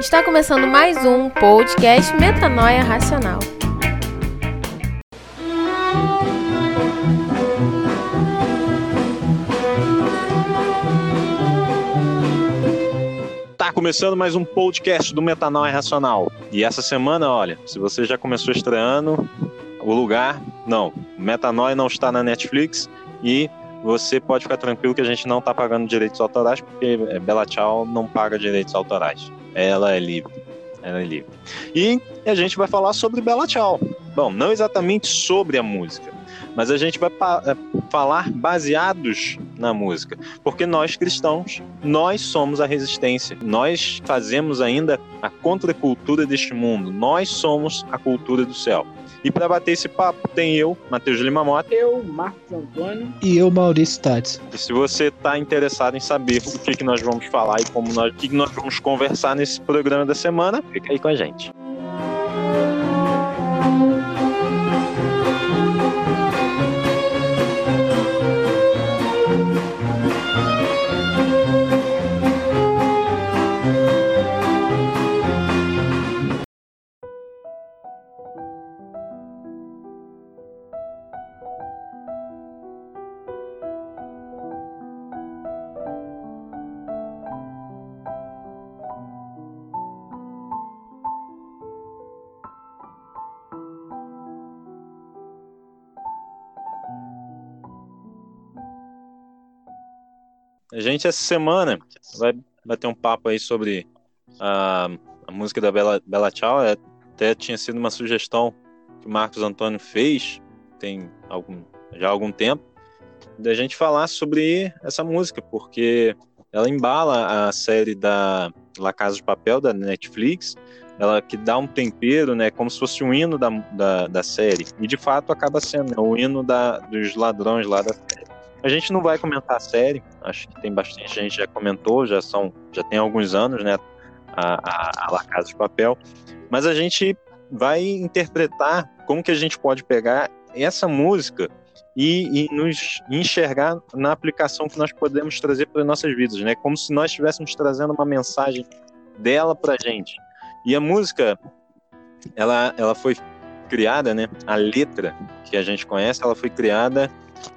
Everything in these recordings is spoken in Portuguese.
Está começando mais um podcast Metanoia Racional. Tá começando mais um podcast do Metanoia Racional. E essa semana, olha, se você já começou estreando, o lugar, não, Metanoia não está na Netflix e você pode ficar tranquilo que a gente não está pagando direitos autorais, porque Bela Tchau não paga direitos autorais. Ela é livre. Ela é livre. E a gente vai falar sobre Bela Tchau. Bom, não exatamente sobre a música, mas a gente vai é, falar baseados na música, porque nós cristãos, nós somos a resistência. Nós fazemos ainda a contracultura deste mundo. Nós somos a cultura do céu. E para bater esse papo, tem eu, Matheus Lima Mota. Eu, Marcos Antônio. E eu, Maurício Tades. E se você está interessado em saber o que, que nós vamos falar e como nós, o que, que nós vamos conversar nesse programa da semana, fica aí com a gente. A gente essa semana vai bater um papo aí sobre a, a música da Bela, Bela Tchau. É, até tinha sido uma sugestão que o Marcos Antônio fez tem algum, já há algum tempo da gente falar sobre essa música, porque ela embala a série da La Casa de Papel da Netflix, ela que dá um tempero, né, como se fosse um hino da, da, da série, e de fato acaba sendo né, o hino da, dos ladrões lá da série. A gente não vai comentar a série, acho que tem bastante gente já comentou, já são, já tem alguns anos, né, a, a, a La Casa de Papel, mas a gente vai interpretar como que a gente pode pegar essa música e, e, nos enxergar na aplicação que nós podemos trazer para as nossas vidas, né? Como se nós estivéssemos trazendo uma mensagem dela para a gente. E a música, ela, ela foi criada, né? A letra que a gente conhece, ela foi criada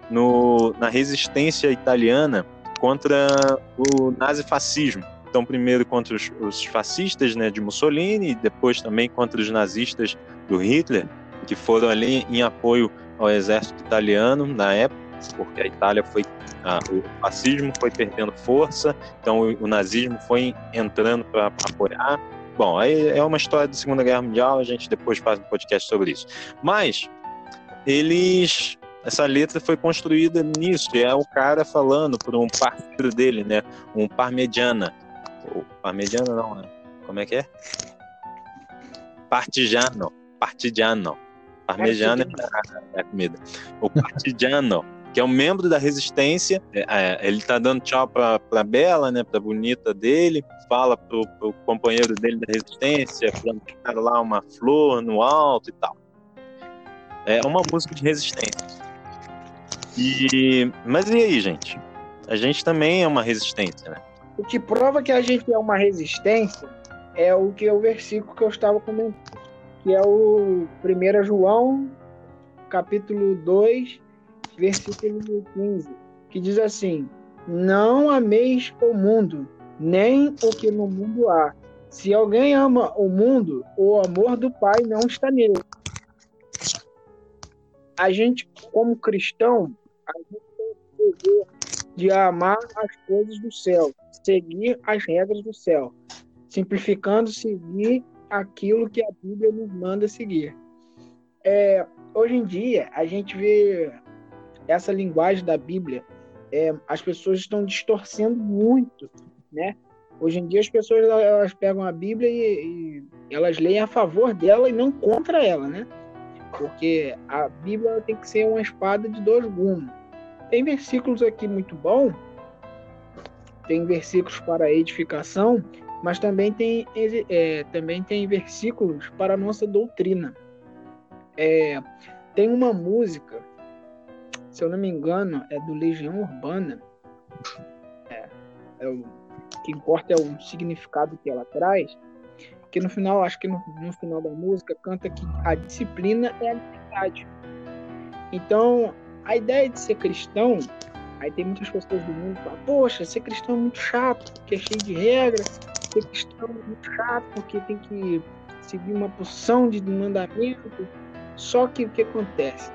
no, na resistência italiana contra o nazifascismo. Então, primeiro contra os, os fascistas né, de Mussolini, depois também contra os nazistas do Hitler, que foram ali em apoio ao exército italiano na época, porque a Itália foi ah, o fascismo foi perdendo força, então o, o nazismo foi entrando para apoiar. Bom, aí é uma história da Segunda Guerra Mundial, a gente depois faz um podcast sobre isso. Mas eles essa letra foi construída nisso, é o cara falando por um parceiro dele, né? Um parmegiana. Ou parmegiana não, né? Como é que é? Partigiano. Partigiano. Parmegiana é a comida. O partigiano, que é um membro da resistência, é, é, ele tá dando tchau pra, pra Bela, né? Pra bonita dele, fala pro, pro companheiro dele da resistência, plantar lá uma flor no alto e tal. É uma música de resistência. E, mas e aí, gente? A gente também é uma resistência, né? O que prova que a gente é uma resistência é o que é o versículo que eu estava comentando, que é o 1 João, capítulo 2, versículo 15, que diz assim: Não ameis o mundo, nem o que no mundo há. Se alguém ama o mundo, o amor do Pai não está nele. A gente, como cristão, a gente tem o dever de amar as coisas do céu, seguir as regras do céu, simplificando, seguir aquilo que a Bíblia nos manda seguir. É, hoje em dia, a gente vê essa linguagem da Bíblia, é, as pessoas estão distorcendo muito, né? Hoje em dia, as pessoas elas pegam a Bíblia e, e elas leem a favor dela e não contra ela, né? Porque a Bíblia tem que ser uma espada de dois gumes. Tem versículos aqui muito bom, tem versículos para edificação, mas também tem, é, também tem versículos para a nossa doutrina. É, tem uma música, se eu não me engano, é do Legião Urbana. É, é o que importa é o significado que ela traz. Que no final, acho que no, no final da música, canta que a disciplina é a liberdade. Então, a ideia de ser cristão, aí tem muitas pessoas do mundo que falam, poxa, ser cristão é muito chato, porque é cheio de regras, ser cristão é muito chato, porque tem que seguir uma porção de mandamento. Só que o que acontece?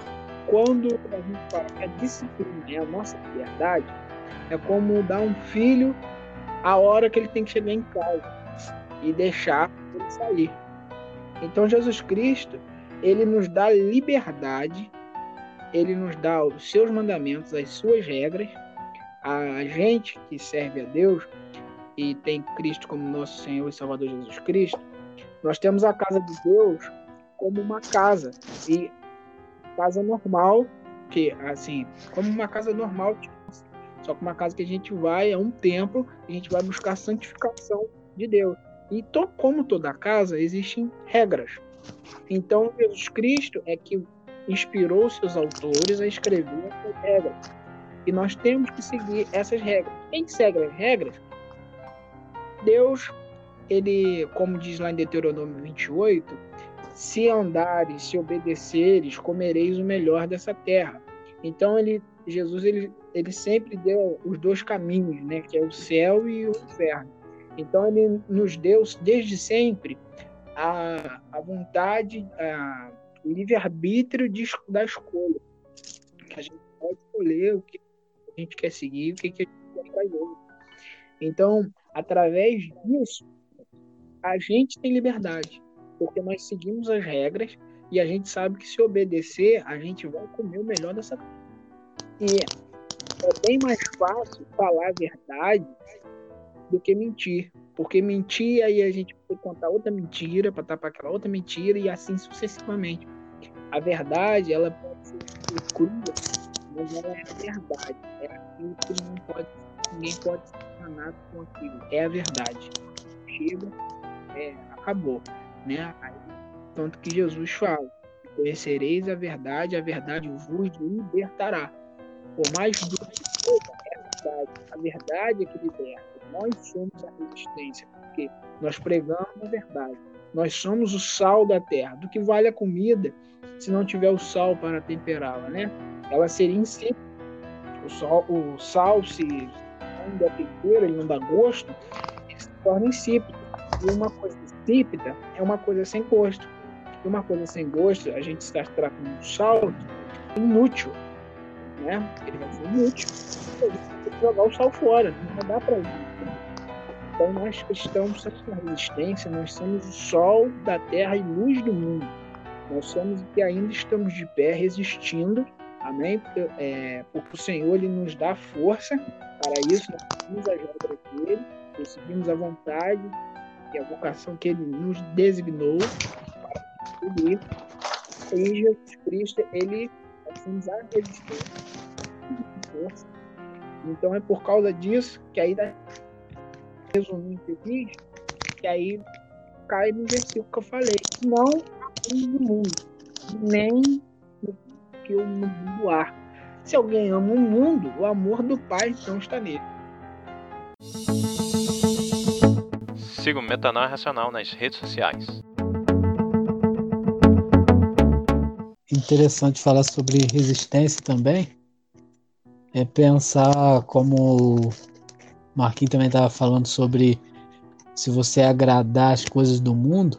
Quando a gente fala que a disciplina é a nossa liberdade, é como dar um filho a hora que ele tem que chegar em casa e deixar ele sair. Então Jesus Cristo, ele nos dá liberdade, ele nos dá os seus mandamentos, as suas regras. A gente que serve a Deus e tem Cristo como nosso Senhor e Salvador Jesus Cristo, nós temos a casa de Deus como uma casa e casa normal, que assim, como uma casa normal, só que uma casa que a gente vai é um templo, a gente vai buscar santificação de Deus. E to, como toda casa, existem regras. Então, Jesus Cristo é que inspirou seus autores a escrever essas regras. E nós temos que seguir essas regras. Quem segue as regras, Deus, ele, como diz lá em Deuteronômio 28, se andares, se obedeceres, comereis o melhor dessa terra. Então, ele, Jesus ele, ele sempre deu os dois caminhos, né, que é o céu e o inferno. Então ele nos deu desde sempre a, a vontade, a, o livre-arbítrio da escolha. A gente pode escolher o que a gente quer seguir, o que, que a gente quer fazer. Então, através disso, a gente tem liberdade, porque nós seguimos as regras e a gente sabe que se obedecer, a gente vai comer o melhor dessa. E é bem mais fácil falar a verdade do que mentir. Porque mentir, aí a gente tem contar outra mentira para tapar aquela outra mentira e assim sucessivamente. A verdade, ela pode ser crua, mas ela é a verdade. É aquilo que não pode, ninguém pode ser enganado com aquilo. É a verdade. Chega, é, acabou. Né? Aí, tanto que Jesus fala: Conhecereis a verdade, a verdade vos libertará. Por mais duro que seja, é a verdade. A verdade é que liberta. Nós somos a resistência, porque nós pregamos a verdade. Nós somos o sal da terra. Do que vale a comida se não tiver o sal para temperá-la, né? Ela seria insípida. O, sal, o sal, se não der tempero, ele não dá gosto, ele se torna insípido. E uma coisa insípida é uma coisa sem gosto. E uma coisa sem gosto, a gente está tratando um sal inútil, né? Ele vai ser inútil. Tem que jogar o sal fora, não dar para ele. Então nós cristãos somos a resistência, nós somos o sol da terra e luz do mundo. Nós somos que ainda estamos de pé resistindo, amém? Porque, é, porque o Senhor ele nos dá força para isso, nós seguimos as regras dele, nós a vontade e a vocação que ele nos designou para cumprir. E Jesus Cristo, ele nos a resistência. Então é por causa disso que aí resumindo feliz, que aí cai no versículo que eu falei. Não o mundo, nem que o mundo há. Se alguém ama o mundo, o amor do Pai então está nele. Siga o Metanoia Racional nas redes sociais. Interessante falar sobre resistência também. É pensar como Marquinhos também estava falando sobre se você agradar as coisas do mundo.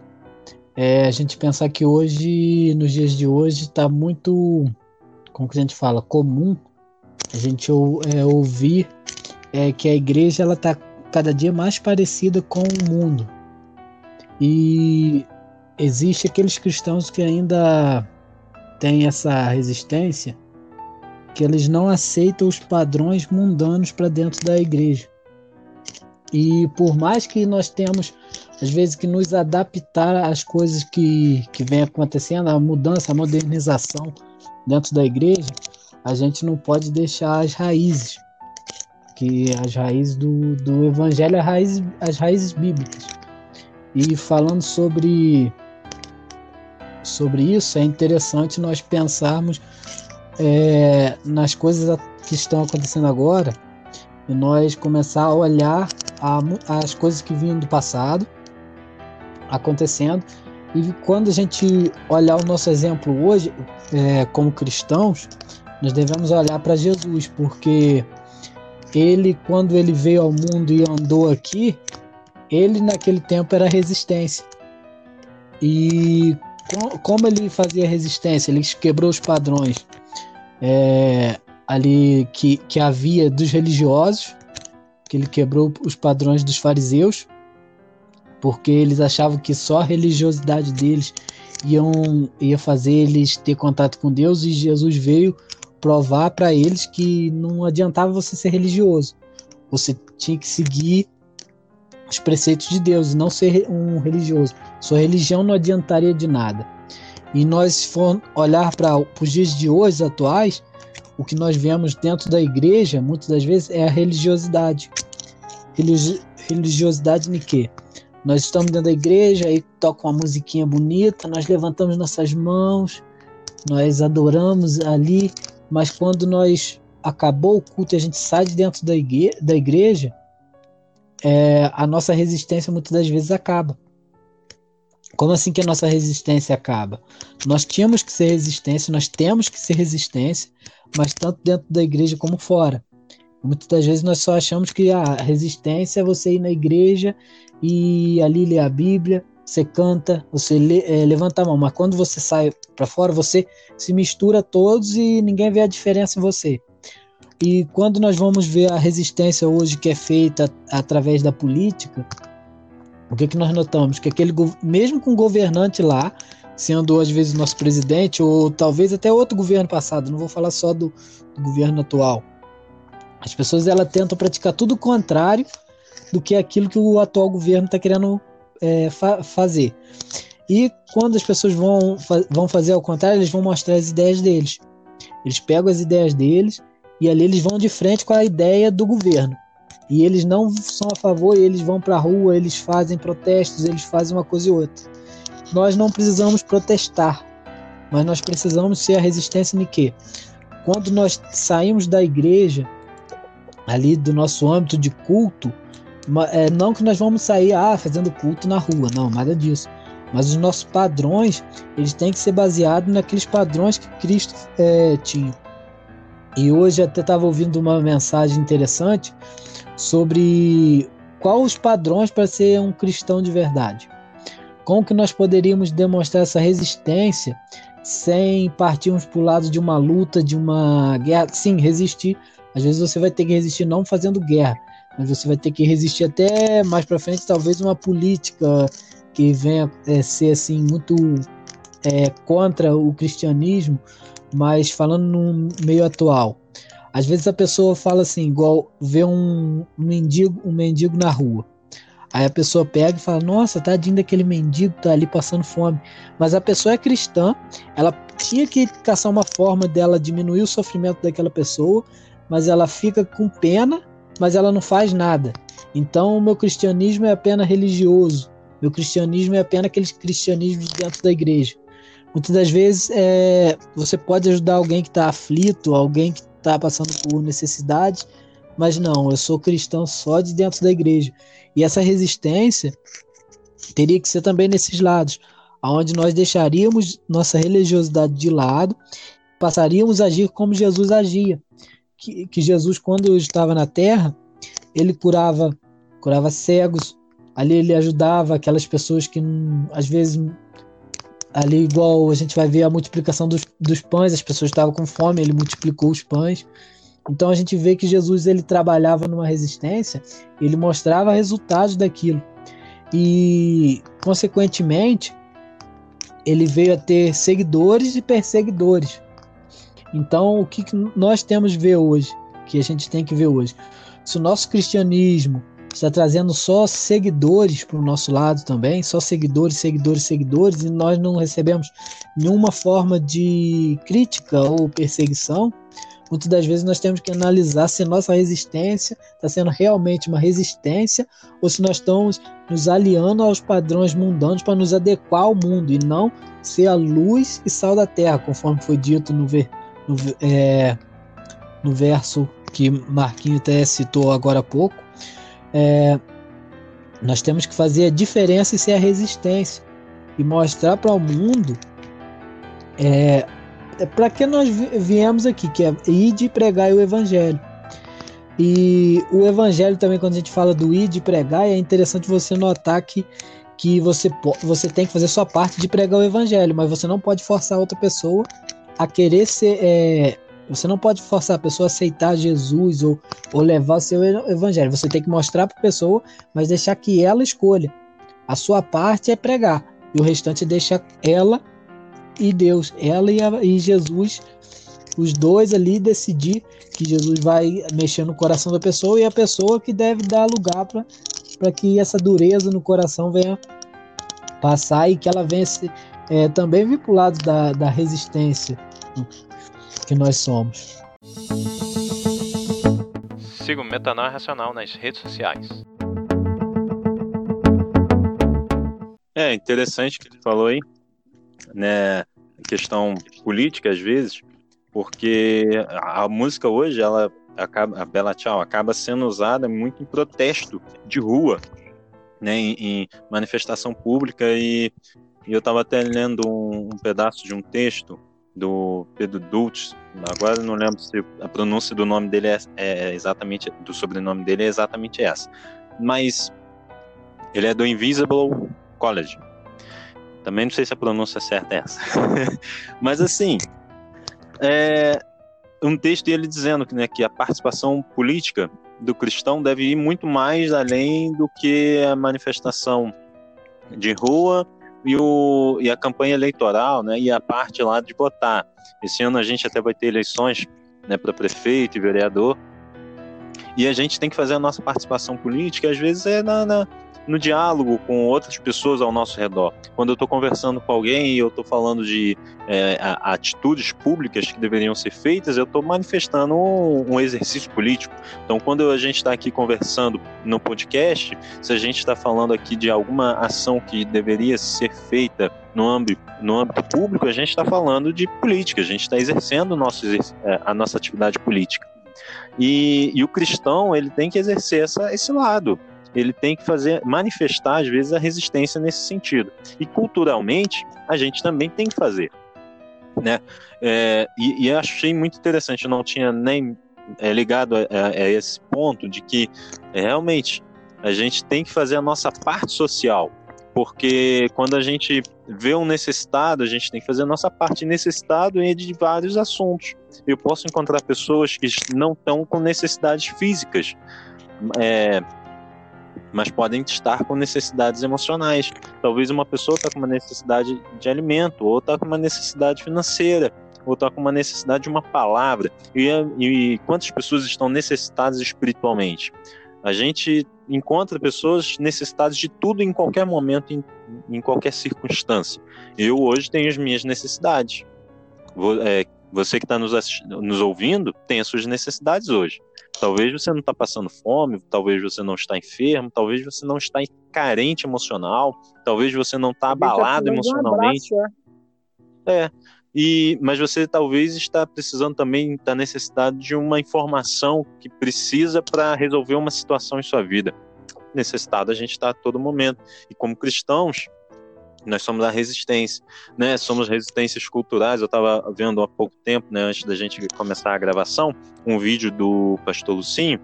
É a gente pensar que hoje, nos dias de hoje, está muito, como que a gente fala, comum a gente é, ouvir é, que a igreja ela está cada dia mais parecida com o mundo. E existe aqueles cristãos que ainda têm essa resistência, que eles não aceitam os padrões mundanos para dentro da igreja. E por mais que nós temos, às vezes, que nos adaptar às coisas que, que vem acontecendo, a mudança, a modernização dentro da igreja, a gente não pode deixar as raízes, que as raízes do, do evangelho, as raízes, as raízes bíblicas. E falando sobre, sobre isso, é interessante nós pensarmos é, nas coisas que estão acontecendo agora e nós começar a olhar a, as coisas que vinham do passado acontecendo. E quando a gente olhar o nosso exemplo hoje, é, como cristãos, nós devemos olhar para Jesus, porque ele, quando ele veio ao mundo e andou aqui, ele naquele tempo era resistência. E como ele fazia resistência? Ele quebrou os padrões é, ali que, que havia dos religiosos, que ele quebrou os padrões dos fariseus, porque eles achavam que só a religiosidade deles iam, ia fazer eles ter contato com Deus e Jesus veio provar para eles que não adiantava você ser religioso. Você tinha que seguir os preceitos de Deus e não ser um religioso. Sua religião não adiantaria de nada. E nós, for olhar para os dias de hoje atuais, o que nós vemos dentro da igreja, muitas das vezes, é a religiosidade. Religi religiosidade de quê? Nós estamos dentro da igreja, aí toca uma musiquinha bonita, nós levantamos nossas mãos, nós adoramos ali, mas quando nós acabou o culto e a gente sai de dentro da igreja, da igreja é, a nossa resistência muitas das vezes acaba. Como assim que a nossa resistência acaba? Nós tínhamos que ser resistência, nós temos que ser resistência, mas tanto dentro da igreja como fora. Muitas das vezes nós só achamos que a resistência é você ir na igreja e ali ler a Bíblia, você canta, você lê, é, levanta a mão, mas quando você sai para fora, você se mistura todos e ninguém vê a diferença em você. E quando nós vamos ver a resistência hoje que é feita através da política, o que, que nós notamos? Que aquele mesmo com o governante lá, sendo às vezes nosso presidente, ou talvez até outro governo passado, não vou falar só do, do governo atual. As pessoas elas tentam praticar tudo o contrário do que aquilo que o atual governo está querendo é, fa fazer. E quando as pessoas vão, fa vão fazer ao contrário, eles vão mostrar as ideias deles. Eles pegam as ideias deles e ali eles vão de frente com a ideia do governo. E eles não são a favor, eles vão para a rua, eles fazem protestos, eles fazem uma coisa e outra. Nós não precisamos protestar, mas nós precisamos ser a resistência em quê? Quando nós saímos da igreja, ali do nosso âmbito de culto, é, não que nós vamos sair ah, fazendo culto na rua, não, nada disso. Mas os nossos padrões, eles têm que ser baseados naqueles padrões que Cristo é, tinha. E hoje até estava ouvindo uma mensagem interessante sobre quais os padrões para ser um cristão de verdade. Como que nós poderíamos demonstrar essa resistência sem partirmos para o lado de uma luta, de uma guerra? Sim, resistir. Às vezes você vai ter que resistir não fazendo guerra, mas você vai ter que resistir até mais para frente, talvez uma política que venha é, ser assim muito é, contra o cristianismo, mas falando no meio atual. Às vezes a pessoa fala assim, igual vê um, um mendigo, um mendigo na rua. Aí a pessoa pega e fala: Nossa, tadinho daquele mendigo tá ali passando fome. Mas a pessoa é cristã, ela tinha que caçar uma forma dela diminuir o sofrimento daquela pessoa, mas ela fica com pena, mas ela não faz nada. Então o meu cristianismo é apenas religioso. Meu cristianismo é apenas aquele cristianismo dentro da igreja. Muitas das vezes é, você pode ajudar alguém que está aflito, alguém que está passando por necessidade, mas não, eu sou cristão só de dentro da igreja. E essa resistência teria que ser também nesses lados, aonde nós deixaríamos nossa religiosidade de lado, passaríamos a agir como Jesus agia. Que, que Jesus, quando estava na terra, ele curava, curava cegos, ali ele ajudava aquelas pessoas que às vezes ali igual a gente vai ver a multiplicação dos, dos pães, as pessoas estavam com fome, ele multiplicou os pães. Então a gente vê que Jesus ele trabalhava numa resistência, ele mostrava resultados daquilo. E consequentemente, ele veio a ter seguidores e perseguidores. Então, o que nós temos que ver hoje, que a gente tem que ver hoje? Se o nosso cristianismo está trazendo só seguidores para o nosso lado também, só seguidores, seguidores, seguidores, e nós não recebemos nenhuma forma de crítica ou perseguição, muitas das vezes nós temos que analisar se nossa resistência está sendo realmente uma resistência ou se nós estamos nos aliando aos padrões mundanos para nos adequar ao mundo e não ser a luz e sal da terra, conforme foi dito no, ver, no, é, no verso que Marquinho até citou agora há pouco. É, Nós temos que fazer a diferença e ser a resistência e mostrar para o mundo é, é para que nós viemos aqui, que é ir de pregar o evangelho. E o evangelho também, quando a gente fala do ir de pregar, é interessante você notar que, que você, você tem que fazer sua parte de pregar o evangelho, mas você não pode forçar outra pessoa a querer ser. É, você não pode forçar a pessoa a aceitar Jesus ou, ou levar o seu evangelho. Você tem que mostrar para a pessoa, mas deixar que ela escolha. A sua parte é pregar, e o restante deixa ela e Deus, ela e, a, e Jesus, os dois ali decidir que Jesus vai mexer no coração da pessoa e a pessoa que deve dar lugar para que essa dureza no coração venha passar e que ela venha se, é, também vir para o lado da, da resistência que nós somos. Siga o Metanoia Racional nas redes sociais. É interessante que ele falou aí, né? Questão política às vezes, porque a, a música hoje, ela acaba, a Bela Tchau acaba sendo usada muito em protesto de rua, né? Em, em manifestação pública e, e eu estava até lendo um, um pedaço de um texto do Pedro Dulce. Agora não lembro se a pronúncia do nome dele é, é, exatamente do sobrenome dele é exatamente essa, mas ele é do Invisible College. Também não sei se a pronúncia certa é essa, mas assim é um texto ele dizendo que, né, que a participação política do cristão deve ir muito mais além do que a manifestação de rua e, o, e a campanha eleitoral, né, e a parte lá de votar. Esse ano a gente até vai ter eleições né, para prefeito e vereador, e a gente tem que fazer a nossa participação política, às vezes é na, na no diálogo com outras pessoas ao nosso redor. Quando eu estou conversando com alguém e eu estou falando de é, atitudes públicas que deveriam ser feitas, eu estou manifestando um, um, exercício político. Então, quando a gente está aqui conversando no podcast, se a gente está falando aqui de alguma ação que deveria ser feita no âmbito, no âmbito público, a gente está falando de política, a gente está exercendo nosso, é, a nossa atividade política. E, e, o cristão ele tem que exercer essa, esse lado ele tem que fazer manifestar às vezes a resistência nesse sentido. E culturalmente a gente também tem que fazer, né? É, e, e achei muito interessante, eu não tinha nem é, ligado a, a, a, esse ponto de que é, realmente a gente tem que fazer a nossa parte social, porque quando a gente vê um necessitado, a gente tem que fazer a nossa parte necessitado de vários assuntos. Eu posso encontrar pessoas que não estão com necessidades físicas, é, mas podem estar com necessidades emocionais. Talvez uma pessoa está com uma necessidade de alimento, ou está com uma necessidade financeira, ou está com uma necessidade de uma palavra. E, e quantas pessoas estão necessitadas espiritualmente? A gente encontra pessoas necessitadas de tudo em qualquer momento, em, em qualquer circunstância. Eu hoje tenho as minhas necessidades. Vou, é, você que está nos, nos ouvindo tem as suas necessidades hoje. Talvez você não está passando fome, talvez você não está enfermo, talvez você não está carente emocional, talvez você não está abalado emocionalmente. Um abraço, é. é. E, mas você talvez está precisando também da necessidade de uma informação que precisa para resolver uma situação em sua vida. Necessitado a gente está a todo momento. E como cristãos, nós somos a resistência, né? Somos resistências culturais. Eu estava vendo há pouco tempo, né, antes da gente começar a gravação, um vídeo do Pastor Lucinho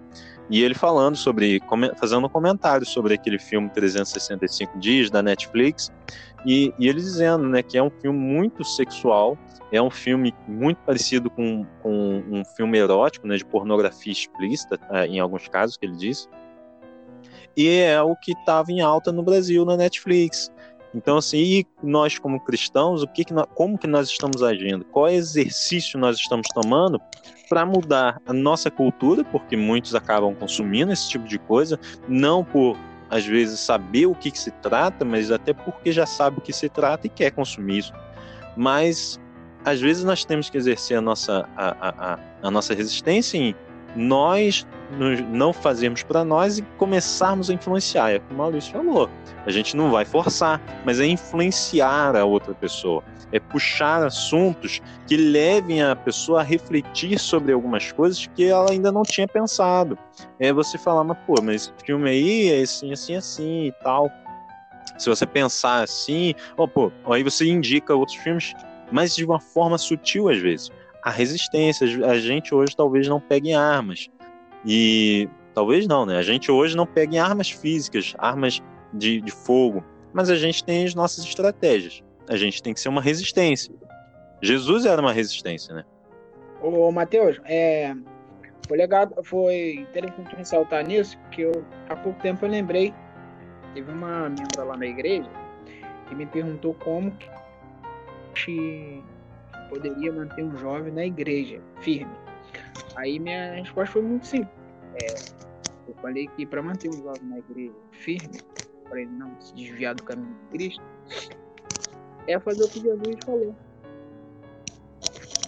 e ele falando sobre, fazendo um comentário sobre aquele filme 365 dias da Netflix e, e ele dizendo, né, que é um filme muito sexual, é um filme muito parecido com, com um filme erótico, né, de pornografia explícita, é, em alguns casos que ele disse. E é o que estava em alta no Brasil na Netflix. Então, assim, nós como cristãos, o que, que nós, como que nós estamos agindo? Qual exercício nós estamos tomando para mudar a nossa cultura? Porque muitos acabam consumindo esse tipo de coisa, não por às vezes saber o que, que se trata, mas até porque já sabe o que se trata e quer consumir isso. Mas às vezes nós temos que exercer a nossa, a, a, a, a nossa resistência em nós não fazermos para nós e começarmos a influenciar. É como a Luiz falou. A gente não vai forçar, mas é influenciar a outra pessoa. É puxar assuntos que levem a pessoa a refletir sobre algumas coisas que ela ainda não tinha pensado. É você falar, mas pô, mas esse filme aí é assim, assim, assim e tal. Se você pensar assim, oh, pô, aí você indica outros filmes, mas de uma forma sutil às vezes. A resistência, a gente hoje talvez não pegue armas. E talvez não, né? A gente hoje não pegue armas físicas, armas de, de fogo, mas a gente tem as nossas estratégias. A gente tem que ser uma resistência. Jesus era uma resistência, né? Ô, Matheus, é, foi legal, foi interessante ressaltar nisso, porque eu, há pouco tempo eu lembrei Teve uma membra lá na igreja que me perguntou como que poderia manter um jovem na igreja, firme. Aí minha resposta foi muito simples. É, eu falei que para manter um jovem na igreja firme, para ele não se desviar do caminho de Cristo, é fazer o que Jesus falou.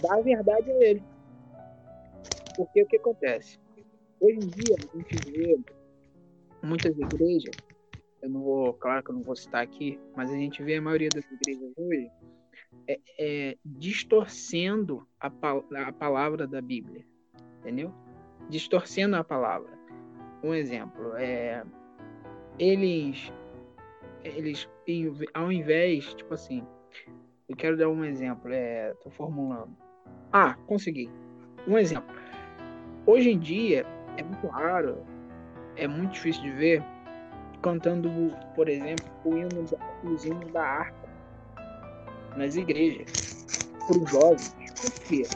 Dar a verdade a ele. Porque o que acontece? Hoje em dia, a gente vê muitas igrejas eu não vou, claro que eu não vou citar aqui, mas a gente vê a maioria das igrejas hoje é, é, distorcendo a, a palavra da Bíblia, entendeu? Distorcendo a palavra. Um exemplo, é, eles, eles, ao invés, tipo assim, eu quero dar um exemplo, é, tô formulando. Ah, consegui. Um exemplo. Hoje em dia, é muito raro, é muito difícil de ver cantando, por exemplo, o hino da, os hinos da harpa nas igrejas para os jovens. Por quê?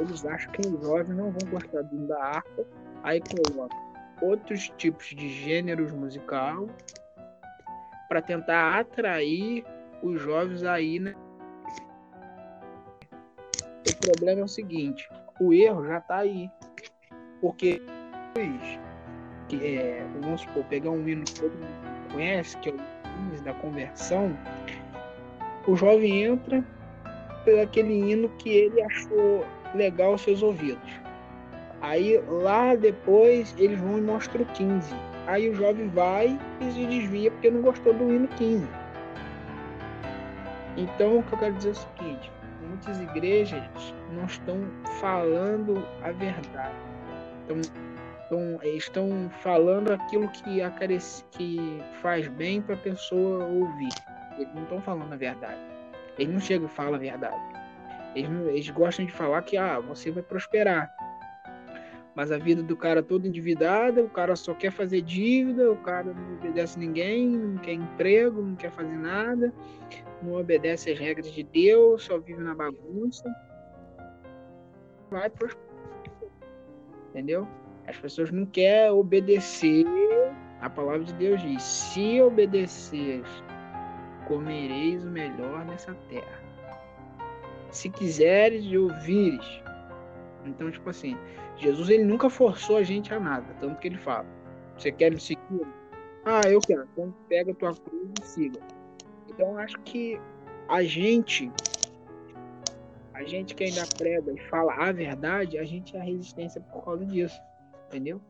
Eles acham que os jovens não vão gostar do da harpa, aí colocam outros tipos de gêneros musical para tentar atrair os jovens aí, né? O problema é o seguinte, o erro já está aí. Porque que é, vamos supor, pegar um hino que todo mundo conhece, que é o da conversão, o jovem entra pelo aquele hino que ele achou legal aos seus ouvidos. Aí lá depois eles vão e mostram o 15. Aí o jovem vai e se desvia porque não gostou do hino 15. Então o que eu quero dizer é o seguinte, muitas igrejas não estão falando a verdade. Então, estão, estão falando aquilo que, que faz bem para a pessoa ouvir. Eles não estão falando a verdade. Eles não chegam e falam a verdade. Eles, não, eles gostam de falar que ah, você vai prosperar. Mas a vida do cara toda endividada, o cara só quer fazer dívida, o cara não obedece ninguém, não quer emprego, não quer fazer nada, não obedece às regras de Deus, só vive na bagunça. Vai prosperar. Entendeu? As pessoas não querem obedecer. A palavra de Deus diz: se obedeceres, comereis o melhor nessa terra. Se quiseres e ouvires. Então, tipo assim, Jesus ele nunca forçou a gente a nada. Tanto que ele fala: Você quer me seguir? Ah, eu quero. Então pega a tua cruz e siga. Então, acho que a gente a gente que ainda prega e fala a verdade, a gente é a resistência por causa disso entendeu?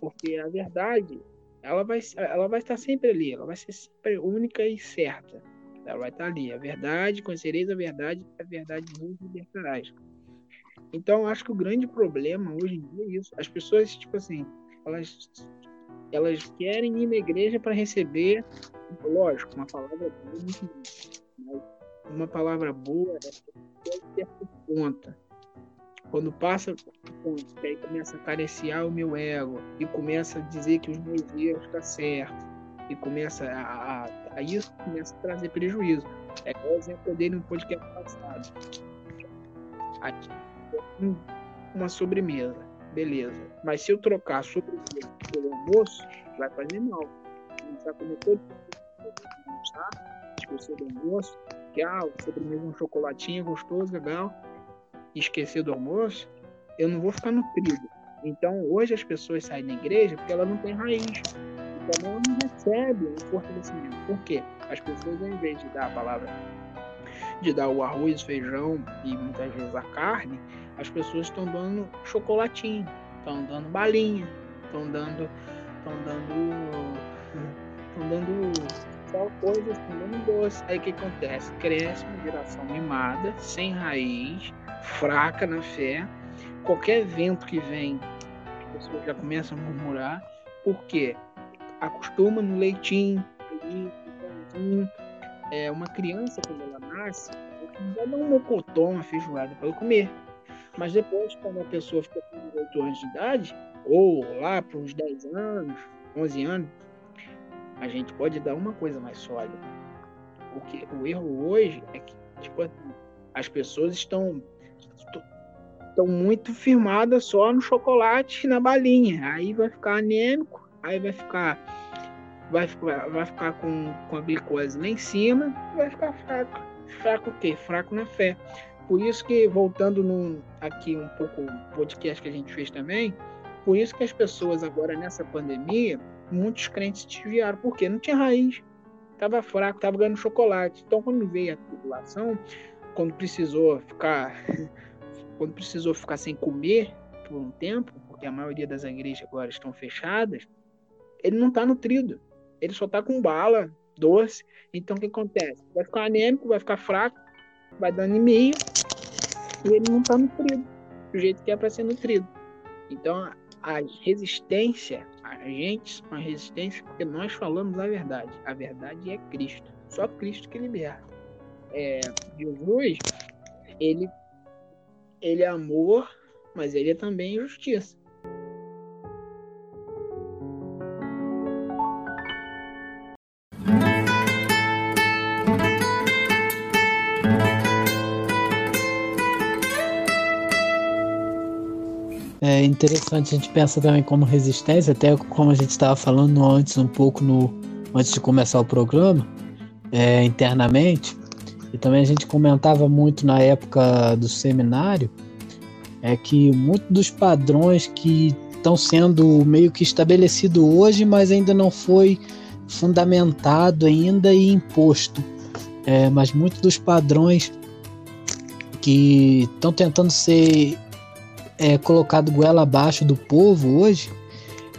Porque a verdade, ela vai, ela vai estar sempre ali, ela vai ser sempre única e certa. Ela vai estar ali. A verdade, conhecereis a verdade, a verdade vos libertarás. Então, acho que o grande problema hoje em dia é isso. As pessoas, tipo assim, elas, elas querem ir na igreja para receber, lógico, uma palavra boa, mas uma palavra boa é ter conta quando passa ponto, que aí começa a careciar o meu ego e começa a dizer que os meus erros estão tá certo e começa a, a, a, isso começa a trazer prejuízo. É o exemplo dei no podcast passado. Aqui, uma sobremesa, beleza. Mas se eu trocar a sobremesa pelo almoço, vai fazer mal. Começar a comer todo tá? Esquecer almoço, que ah, sobremesa um chocolatinho gostoso, legal esquecer do almoço, eu não vou ficar nutrido. Então, hoje as pessoas saem da igreja porque ela não tem raiz. Então, ela não recebe um fortalecimento. Por quê? As pessoas, ao invés de dar a palavra, de dar o arroz, feijão e muitas vezes a carne, as pessoas estão dando chocolatinho. estão dando balinha, estão dando. estão dando. estão dando só coisas, estão dando doce. Aí o que acontece? Cresce uma geração mimada, sem raiz, fraca na fé. Qualquer vento que vem, as pessoas já começam a murmurar. Por quê? Acostuma no leitinho, no é, uma criança, quando ela nasce, vai dar um mocotó, uma feijoada para comer. Mas depois, quando a pessoa fica com 8 anos de idade, ou lá para uns 10 anos, 11 anos, a gente pode dar uma coisa mais sólida. O, que, o erro hoje é que tipo, as pessoas estão estão muito firmadas só no chocolate e na balinha. Aí vai ficar anêmico, aí vai ficar vai, vai ficar com, com a glicose lá em cima, vai ficar fraco. Fraco o quê? Fraco na fé. Por isso que, voltando aqui um pouco o podcast que a gente fez também, por isso que as pessoas agora nessa pandemia, muitos crentes desviaram, porque não tinha raiz, estava fraco, estava ganhando chocolate. Então, quando veio a tribulação, quando precisou ficar, quando precisou ficar sem comer por um tempo, porque a maioria das igrejas agora estão fechadas, ele não está nutrido ele só tá com bala, doce. Então o que acontece? Vai ficar anêmico, vai ficar fraco, vai dar anemia e ele não tá nutrido do jeito que é para ser nutrido. Então a resistência, a gente, uma resistência porque nós falamos a verdade. A verdade é Cristo. Só Cristo que liberta. É, Jesus, ele, ele é amor, mas ele é também justiça. É interessante, a gente pensa também como resistência, até como a gente estava falando antes, um pouco no, antes de começar o programa, é, internamente, e também a gente comentava muito na época do seminário, é que muitos dos padrões que estão sendo meio que estabelecido hoje, mas ainda não foi fundamentado ainda e imposto. É, mas muitos dos padrões que estão tentando ser é, colocado goela abaixo do povo hoje,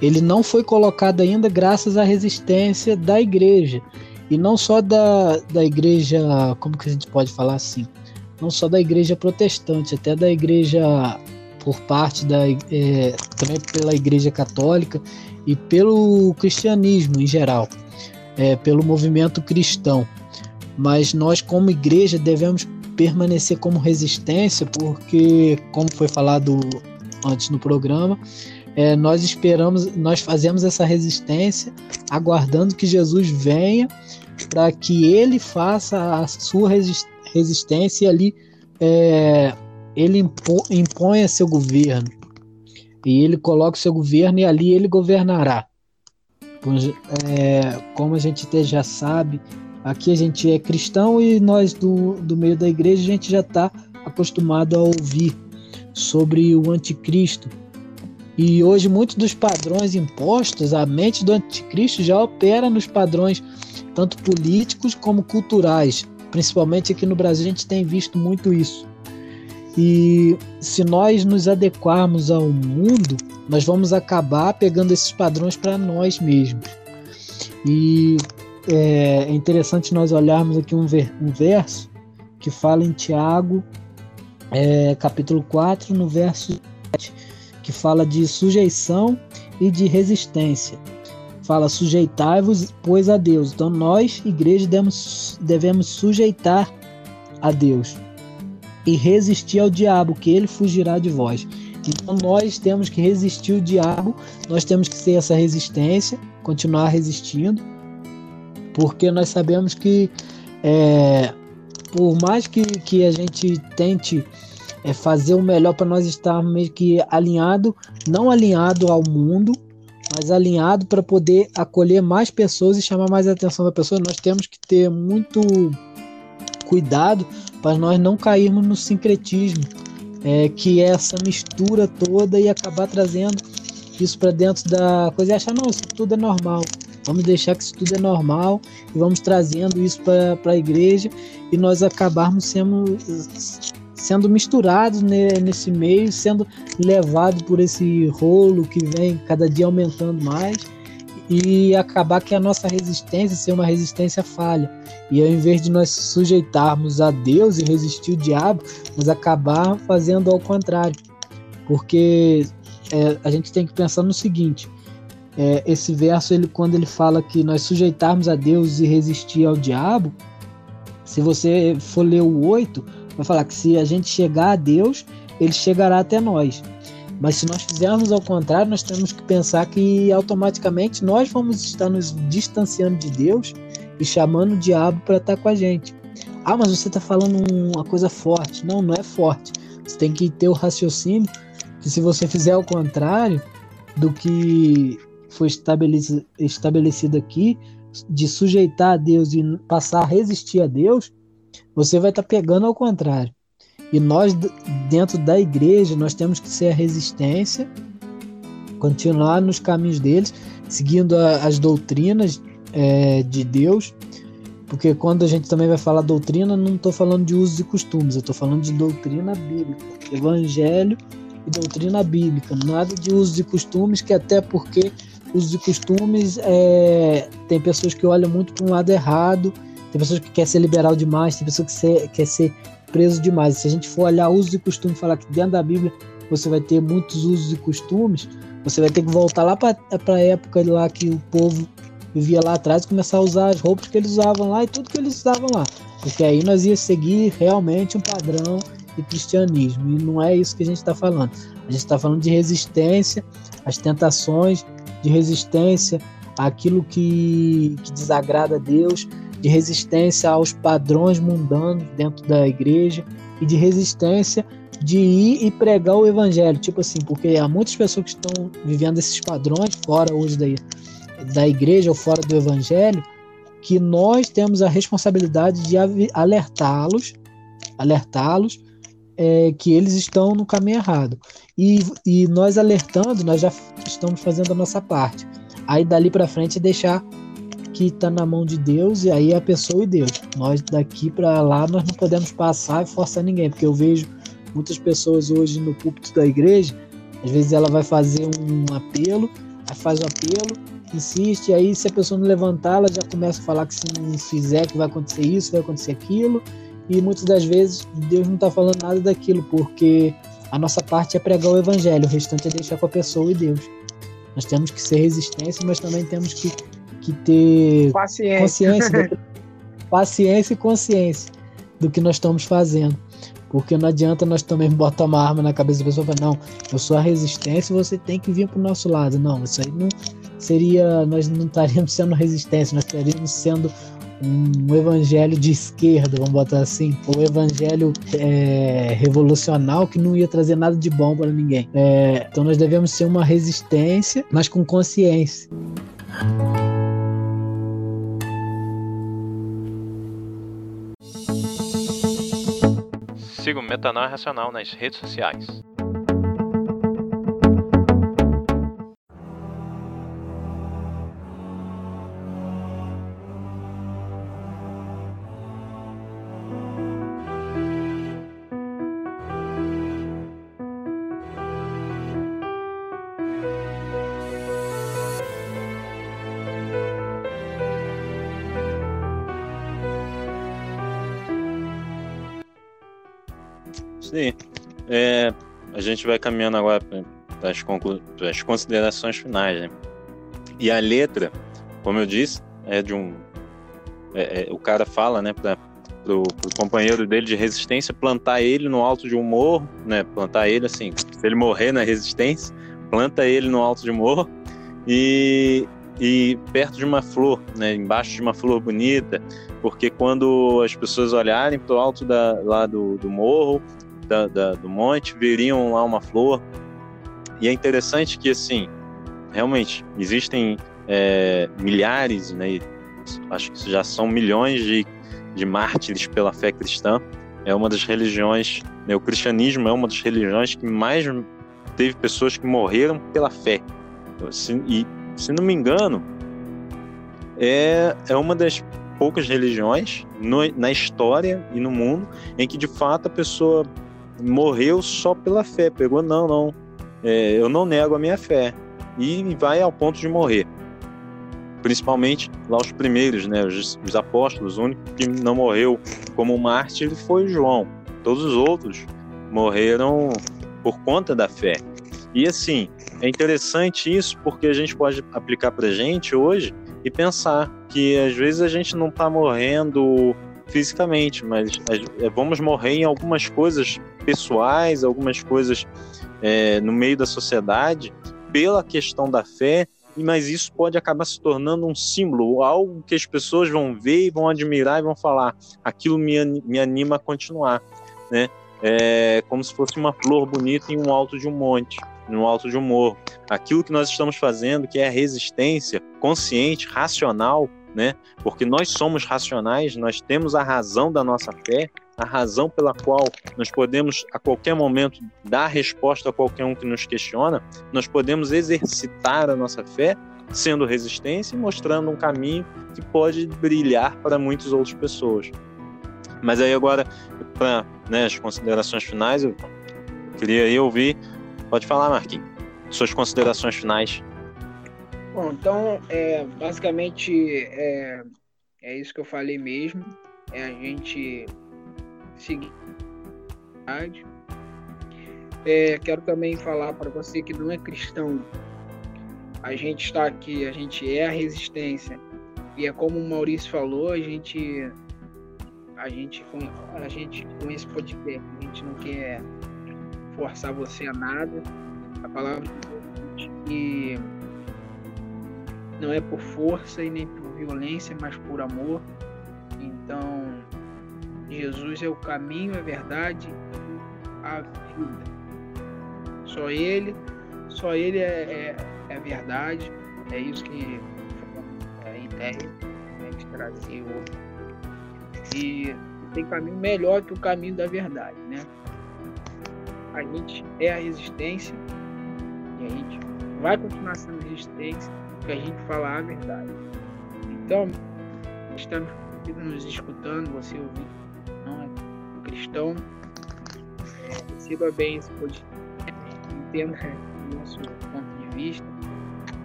ele não foi colocado ainda graças à resistência da igreja. E não só da, da igreja, como que a gente pode falar assim? Não só da igreja protestante, até da igreja por parte da é, também pela igreja católica e pelo cristianismo em geral, é, pelo movimento cristão. Mas nós como igreja devemos permanecer como resistência, porque, como foi falado antes no programa, é, nós esperamos, nós fazemos essa resistência, aguardando que Jesus venha para que ele faça a sua resistência e ali é, ele impo, imponha seu governo. E ele coloca o seu governo e ali ele governará. É, como a gente já sabe, Aqui a gente é cristão e nós do, do meio da igreja a gente já está acostumado a ouvir sobre o anticristo. E hoje muitos dos padrões impostos, a mente do anticristo já opera nos padrões tanto políticos como culturais. Principalmente aqui no Brasil a gente tem visto muito isso. E se nós nos adequarmos ao mundo, nós vamos acabar pegando esses padrões para nós mesmos. E é interessante nós olharmos aqui um, ver, um verso que fala em Tiago, é, capítulo 4, no verso 7, que fala de sujeição e de resistência. Fala, sujeitai-vos, pois, a Deus. Então, nós, igreja, devemos, devemos sujeitar a Deus e resistir ao diabo, que ele fugirá de vós. Então, nós temos que resistir o diabo, nós temos que ter essa resistência, continuar resistindo porque nós sabemos que é, por mais que, que a gente tente é, fazer o melhor para nós estarmos meio que alinhado, não alinhado ao mundo, mas alinhado para poder acolher mais pessoas e chamar mais atenção da pessoa, nós temos que ter muito cuidado para nós não cairmos no sincretismo, é, que é essa mistura toda e acabar trazendo isso para dentro da coisa e achar, não, isso tudo é normal. Vamos deixar que isso tudo é normal e vamos trazendo isso para a igreja e nós acabarmos sendo, sendo misturados nesse meio, sendo levado por esse rolo que vem cada dia aumentando mais e acabar que a nossa resistência ser uma resistência falha. E ao invés de nós sujeitarmos a Deus e resistir o diabo, nós acabar fazendo ao contrário. Porque é, a gente tem que pensar no seguinte: é, esse verso, ele, quando ele fala que nós sujeitarmos a Deus e resistir ao diabo, se você for ler o 8, vai falar que se a gente chegar a Deus, ele chegará até nós. Mas se nós fizermos ao contrário, nós temos que pensar que automaticamente nós vamos estar nos distanciando de Deus e chamando o diabo para estar com a gente. Ah, mas você está falando uma coisa forte. Não, não é forte. Você tem que ter o raciocínio que se você fizer ao contrário do que foi estabelecido, estabelecido aqui, de sujeitar a Deus e passar a resistir a Deus, você vai estar tá pegando ao contrário. E nós, dentro da igreja, nós temos que ser a resistência, continuar nos caminhos deles, seguindo a, as doutrinas é, de Deus, porque quando a gente também vai falar doutrina, não estou falando de usos e costumes, eu estou falando de doutrina bíblica, evangelho e doutrina bíblica, nada de usos e costumes, que até porque usos e costumes é, tem pessoas que olham muito para um lado errado, tem pessoas que querem ser liberal demais, tem pessoas que ser, quer ser preso demais. Se a gente for olhar usos e costumes, falar que dentro da Bíblia você vai ter muitos usos e costumes, você vai ter que voltar lá para a época lá que o povo vivia lá atrás e começar a usar as roupas que eles usavam lá e tudo que eles usavam lá. Porque aí nós ia seguir realmente um padrão de cristianismo. E não é isso que a gente está falando. A gente está falando de resistência às tentações, de resistência àquilo que, que desagrada a Deus, de resistência aos padrões mundanos dentro da igreja e de resistência de ir e pregar o evangelho. Tipo assim, porque há muitas pessoas que estão vivendo esses padrões fora hoje da, da igreja ou fora do evangelho, que nós temos a responsabilidade de alertá-los, alertá-los é, que eles estão no caminho errado. E, e nós alertando, nós já estamos fazendo a nossa parte. Aí dali para frente deixar que está na mão de Deus e aí é a pessoa e Deus. Nós daqui para lá nós não podemos passar e forçar ninguém, porque eu vejo muitas pessoas hoje no púlpito da igreja, às vezes ela vai fazer um apelo, faz o apelo, insiste, aí se a pessoa não levantar, ela já começa a falar que se não fizer que vai acontecer isso, vai acontecer aquilo, e muitas das vezes Deus não está falando nada daquilo, porque a nossa parte é pregar o evangelho, o restante é deixar com a pessoa e Deus. Nós temos que ser resistência, mas também temos que que ter paciência. consciência, do, paciência e consciência do que nós estamos fazendo. Porque não adianta nós também botar uma arma na cabeça da pessoa e falar, não, eu sou a resistência você tem que vir para o nosso lado. Não, isso aí não seria, nós não estaríamos sendo resistência, nós estaríamos sendo um evangelho de esquerda, vamos botar assim, ou evangelho é, revolucional que não ia trazer nada de bom para ninguém. É, então nós devemos ser uma resistência, mas com consciência. Siga o Metanoia Racional nas redes sociais. Gente vai caminhando agora para as, as considerações finais. Né? E a letra, como eu disse, é de um. É, é, o cara fala, né, para pro companheiro dele de resistência plantar ele no alto de um morro, né? Plantar ele assim, se ele morrer na resistência, planta ele no alto de um morro e, e perto de uma flor, né? Embaixo de uma flor bonita, porque quando as pessoas olharem para o alto da, lá do, do morro, da, da, do monte, veriam lá uma flor. E é interessante que, assim, realmente existem é, milhares, né, acho que já são milhões de, de mártires pela fé cristã. É uma das religiões, né, o cristianismo é uma das religiões que mais teve pessoas que morreram pela fé. E, se não me engano, é, é uma das poucas religiões no, na história e no mundo em que de fato a pessoa morreu só pela fé, pegou, não, não, é, eu não nego a minha fé, e vai ao ponto de morrer. Principalmente lá os primeiros, né, os, os apóstolos, o único que não morreu como mártir foi João. Todos os outros morreram por conta da fé. E assim, é interessante isso porque a gente pode aplicar para gente hoje e pensar que às vezes a gente não está morrendo fisicamente, mas é, vamos morrer em algumas coisas pessoais, algumas coisas é, no meio da sociedade pela questão da fé, mas isso pode acabar se tornando um símbolo, algo que as pessoas vão ver e vão admirar e vão falar, aquilo me, me anima a continuar, né? É como se fosse uma flor bonita em um alto de um monte no alto de um morro. Aquilo que nós estamos fazendo, que é a resistência consciente, racional, né? Porque nós somos racionais, nós temos a razão da nossa fé, a razão pela qual nós podemos a qualquer momento dar resposta a qualquer um que nos questiona, nós podemos exercitar a nossa fé sendo resistência e mostrando um caminho que pode brilhar para muitas outras pessoas. Mas aí agora, para né, as considerações finais, eu queria aí ouvir Pode falar, Marquinhos. Suas considerações finais. Bom, então, é, basicamente, é, é isso que eu falei mesmo. É a gente seguir. É, quero também falar para você que não é cristão. A gente está aqui, a gente é a resistência. E é como o Maurício falou, a gente a gente com a gente com esse podcast, a gente não quer forçar você a nada. A palavra diz que não é por força e nem por violência, mas por amor. Então, Jesus é o caminho, a verdade, a vida. Só Ele, só Ele é, é, é a verdade. É isso que é, em ideia né, de trazer E tem caminho melhor que o caminho da verdade, né? a gente é a resistência e a gente vai continuar sendo resistência porque a gente fala a verdade. Então, está nos escutando, você ouvir, não é cristão, é, receba bem esse podcast, entenda o nosso ponto de vista.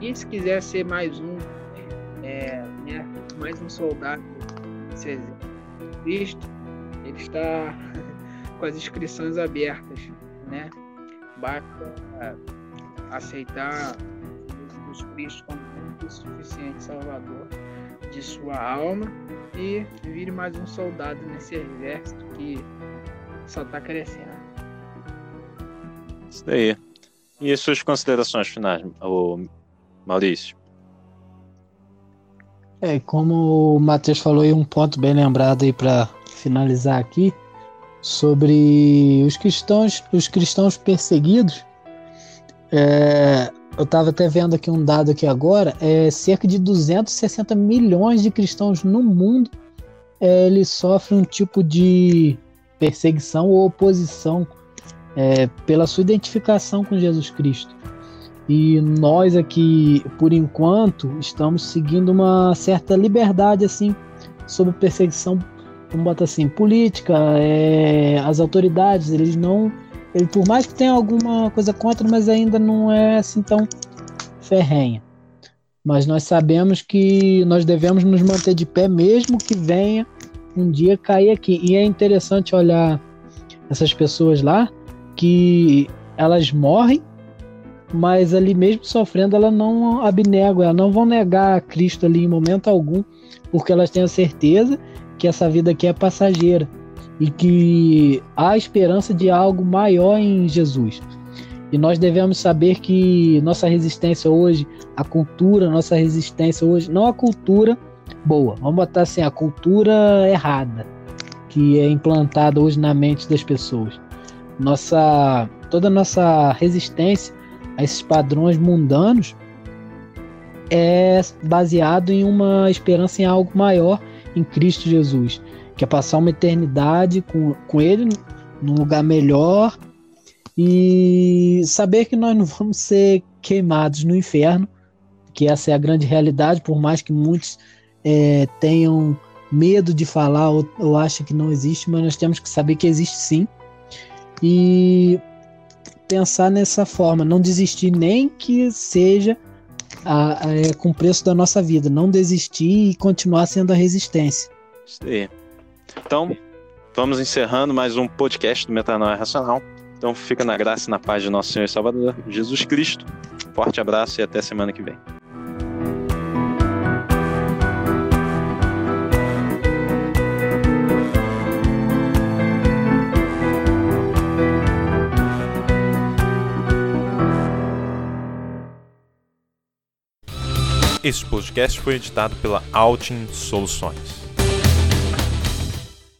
E se quiser ser mais um, é, né, mais um soldado desse ele está com as inscrições abertas né? Basta aceitar Jesus Cristo como único suficiente Salvador de sua alma e vire mais um soldado nesse exército que só está crescendo. Isso daí. E as suas considerações finais, o Maurício? É, como o Matheus falou aí, um ponto bem lembrado aí para finalizar aqui, sobre os cristãos, os cristãos perseguidos. É, eu estava até vendo aqui um dado aqui agora, é cerca de 260 milhões de cristãos no mundo é, eles sofrem um tipo de perseguição ou oposição é, pela sua identificação com Jesus Cristo. E nós aqui, por enquanto, estamos seguindo uma certa liberdade assim sobre perseguição vamos botar assim, política, é, as autoridades, eles não. Ele, por mais que tenha alguma coisa contra, mas ainda não é assim tão ferrenha. Mas nós sabemos que nós devemos nos manter de pé, mesmo que venha um dia cair aqui. E é interessante olhar essas pessoas lá, que elas morrem, mas ali mesmo sofrendo, elas não abnegam, elas não vão negar Cristo ali em momento algum, porque elas têm a certeza que essa vida aqui é passageira e que há esperança de algo maior em Jesus. E nós devemos saber que nossa resistência hoje, a cultura, nossa resistência hoje, não a cultura boa, vamos botar assim, a cultura errada que é implantada hoje na mente das pessoas. Nossa, toda nossa resistência a esses padrões mundanos é baseado em uma esperança em algo maior em Cristo Jesus, que é passar uma eternidade com, com Ele num lugar melhor e saber que nós não vamos ser queimados no inferno, que essa é a grande realidade, por mais que muitos é, tenham medo de falar ou, ou achem que não existe, mas nós temos que saber que existe sim. e pensar nessa forma, não desistir nem que seja a, a, com o preço da nossa vida, não desistir e continuar sendo a resistência. Isso aí. Então, vamos encerrando mais um podcast do Metanoia Racional. Então, fica na graça e na paz de nosso Senhor e Salvador, Jesus Cristo. Forte abraço e até semana que vem. Este podcast foi editado pela Altin Soluções.